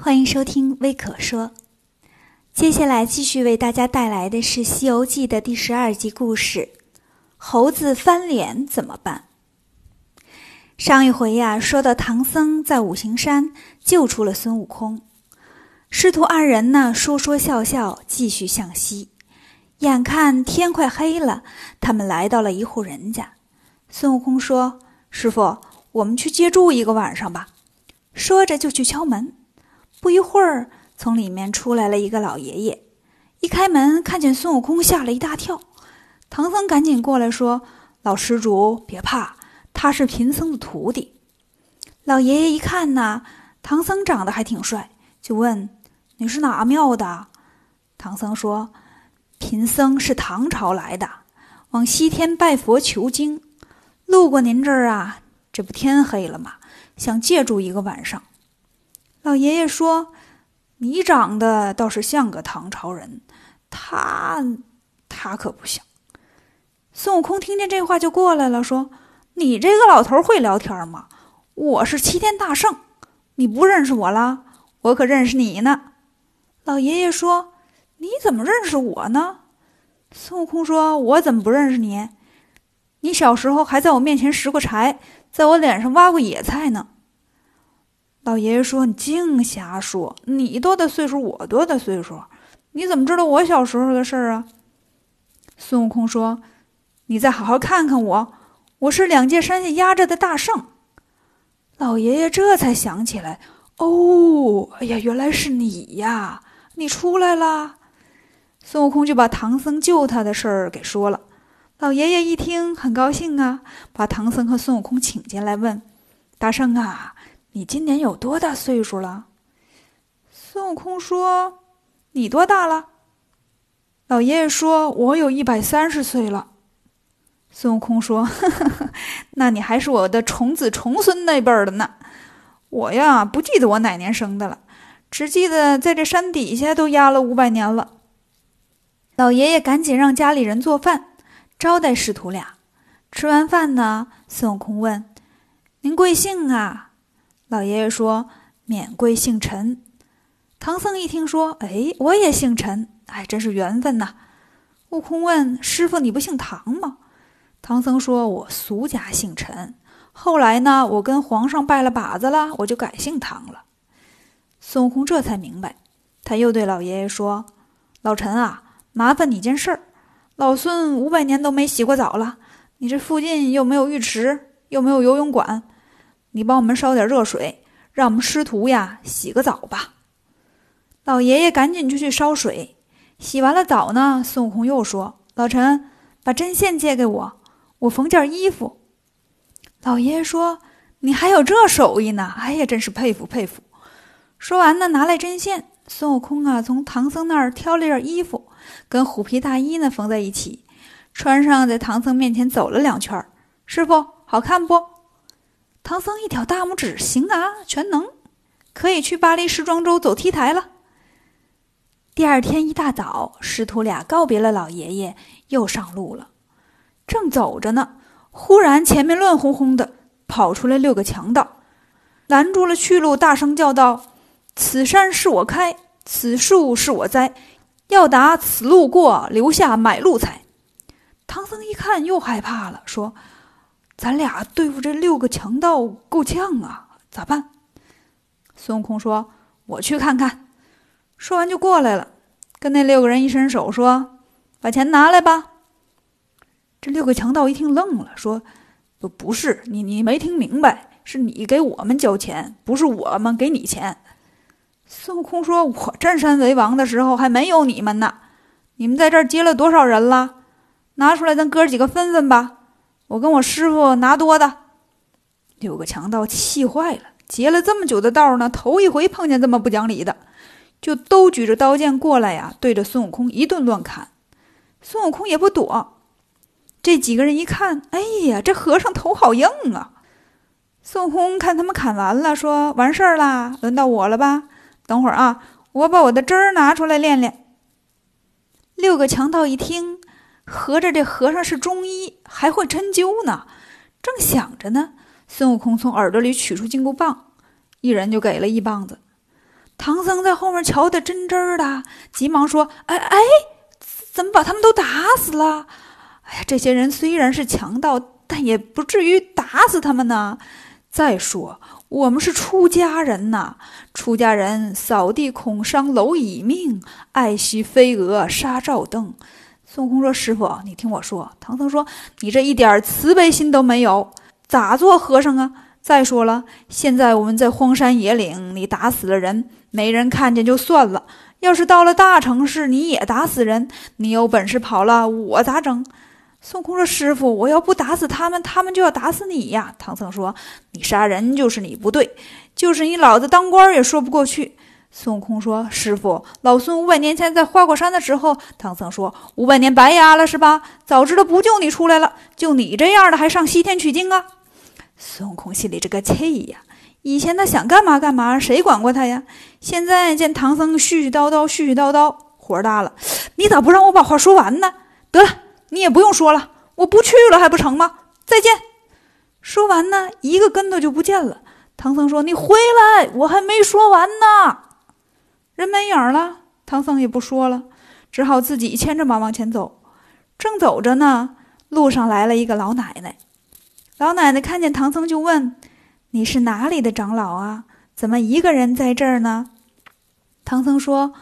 欢迎收听微可说。接下来继续为大家带来的是《西游记》的第十二集故事：猴子翻脸怎么办？上一回呀，说到唐僧在五行山救出了孙悟空，师徒二人呢说说笑笑，继续向西。眼看天快黑了，他们来到了一户人家。孙悟空说：“师傅，我们去借住一个晚上吧。”说着就去敲门。不一会儿，从里面出来了一个老爷爷。一开门，看见孙悟空，吓了一大跳。唐僧赶紧过来说：“老施主，别怕，他是贫僧的徒弟。”老爷爷一看呐，唐僧长得还挺帅，就问：“你是哪庙的？”唐僧说：“贫僧是唐朝来的，往西天拜佛求经，路过您这儿啊。这不天黑了吗？想借住一个晚上。”老爷爷说：“你长得倒是像个唐朝人，他他可不像。”孙悟空听见这话就过来了，说：“你这个老头会聊天吗？我是齐天大圣，你不认识我啦？我可认识你呢。”老爷爷说：“你怎么认识我呢？”孙悟空说：“我怎么不认识你？你小时候还在我面前拾过柴，在我脸上挖过野菜呢。”老爷爷说：“你净瞎说！你多大岁数？我多大岁数？你怎么知道我小时候的事儿啊？”孙悟空说：“你再好好看看我，我是两界山下压着的大圣。”老爷爷这才想起来：“哦，哎呀，原来是你呀！你出来了。”孙悟空就把唐僧救他的事儿给说了。老爷爷一听很高兴啊，把唐僧和孙悟空请进来，问：“大圣啊！”你今年有多大岁数了？孙悟空说：“你多大了？”老爷爷说：“我有一百三十岁了。”孙悟空说：“呵呵呵，那你还是我的重子重孙那辈儿的呢。我呀，不记得我哪年生的了，只记得在这山底下都压了五百年了。”老爷爷赶紧让家里人做饭招待师徒俩。吃完饭呢，孙悟空问：“您贵姓啊？”老爷爷说：“免贵姓陈。”唐僧一听说：“哎，我也姓陈，哎，真是缘分呐。”悟空问：“师傅，你不姓唐吗？”唐僧说：“我俗家姓陈，后来呢，我跟皇上拜了把子了，我就改姓唐了。”孙悟空这才明白，他又对老爷爷说：“老陈啊，麻烦你件事儿，老孙五百年都没洗过澡了，你这附近又没有浴池，又没有游泳馆。”你帮我们烧点热水，让我们师徒呀洗个澡吧。老爷爷赶紧就去烧水，洗完了澡呢。孙悟空又说：“老陈，把针线借给我，我缝件衣服。”老爷爷说：“你还有这手艺呢？哎呀，真是佩服佩服。”说完呢，拿来针线。孙悟空啊，从唐僧那儿挑了件衣服，跟虎皮大衣呢缝在一起，穿上，在唐僧面前走了两圈。师傅，好看不？唐僧一挑大拇指，行啊，全能，可以去巴黎时装周走 T 台了。第二天一大早，师徒俩告别了老爷爷，又上路了。正走着呢，忽然前面乱哄哄的跑出来六个强盗，拦住了去路，大声叫道：“此山是我开，此树是我栽，要打此路过，留下买路财。”唐僧一看，又害怕了，说。咱俩对付这六个强盗够呛啊，咋办？孙悟空说：“我去看看。”说完就过来了，跟那六个人一伸手说：“把钱拿来吧。”这六个强盗一听愣了，说：“不不是你，你没听明白，是你给我们交钱，不是我们给你钱。”孙悟空说：“我占山为王的时候还没有你们呢，你们在这儿接了多少人了？拿出来，咱哥几个分分吧。”我跟我师傅拿多的，六个强盗气坏了，劫了这么久的道呢，头一回碰见这么不讲理的，就都举着刀剑过来呀，对着孙悟空一顿乱砍。孙悟空也不躲，这几个人一看，哎呀，这和尚头好硬啊！孙悟空看他们砍完了，说：“完事儿啦，轮到我了吧？等会儿啊，我把我的针儿拿出来练练。”六个强盗一听。合着这和尚是中医，还会针灸呢。正想着呢，孙悟空从耳朵里取出金箍棒，一人就给了一棒子。唐僧在后面瞧得真真儿的，急忙说：“哎哎，怎么把他们都打死了？哎呀，这些人虽然是强盗，但也不至于打死他们呢。再说，我们是出家人呐，出家人扫地恐伤蝼蚁命，爱惜飞蛾杀照灯。”孙悟空说：“师傅，你听我说。”唐僧说：“你这一点慈悲心都没有，咋做和尚啊？再说了，现在我们在荒山野岭，你打死了人，没人看见就算了；要是到了大城市，你也打死人，你有本事跑了，我咋整？”孙悟空说：“师傅，我要不打死他们，他们就要打死你呀。”唐僧说：“你杀人就是你不对，就是你老子当官也说不过去。”孙悟空说：“师傅，老孙五百年前在花果山的时候，唐僧说五百年白压了是吧？早知道不救你出来了，就你这样的还上西天取经啊？”孙悟空心里这个气呀！以前他想干嘛干嘛，谁管过他呀？现在见唐僧絮絮叨叨，絮絮叨叨，火大了。你咋不让我把话说完呢？得了，你也不用说了，我不去了还不成吗？再见。说完呢，一个跟头就不见了。唐僧说：“你回来，我还没说完呢。”人没影儿了，唐僧也不说了，只好自己牵着马往前走。正走着呢，路上来了一个老奶奶。老奶奶看见唐僧就问：“你是哪里的长老啊？怎么一个人在这儿呢？”唐僧说：“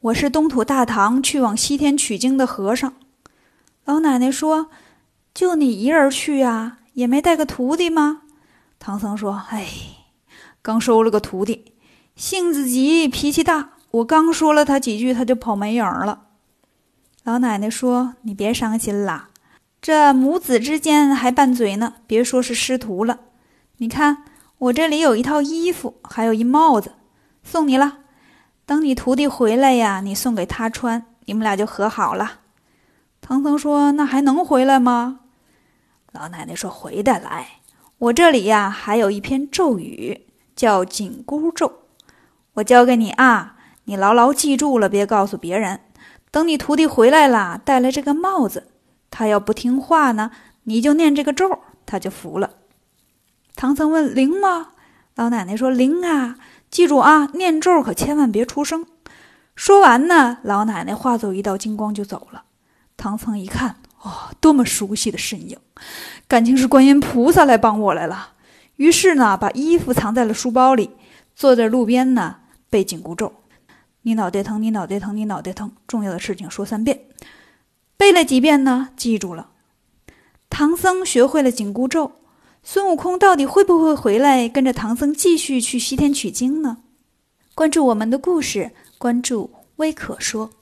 我是东土大唐去往西天取经的和尚。”老奶奶说：“就你一人去呀？也没带个徒弟吗？”唐僧说：“哎，刚收了个徒弟，性子急，脾气大。”我刚说了他几句，他就跑没影儿了。老奶奶说：“你别伤心啦，这母子之间还拌嘴呢。别说是师徒了，你看我这里有一套衣服，还有一帽子，送你了。等你徒弟回来呀，你送给他穿，你们俩就和好了。”唐僧说：“那还能回来吗？”老奶奶说：“回得来。我这里呀，还有一篇咒语，叫紧箍咒，我教给你啊。”你牢牢记住了，别告诉别人。等你徒弟回来了，带来这个帽子，他要不听话呢，你就念这个咒，他就服了。唐僧问：“灵吗？”老奶奶说：“灵啊！记住啊，念咒可千万别出声。”说完呢，老奶奶化作一道金光就走了。唐僧一看，哦，多么熟悉的身影，感情是观音菩萨来帮我来了。于是呢，把衣服藏在了书包里，坐在路边呢，背紧箍咒。你脑袋疼，你脑袋疼，你脑袋疼。重要的事情说三遍，背了几遍呢？记住了。唐僧学会了紧箍咒，孙悟空到底会不会回来，跟着唐僧继续去西天取经呢？关注我们的故事，关注微可说。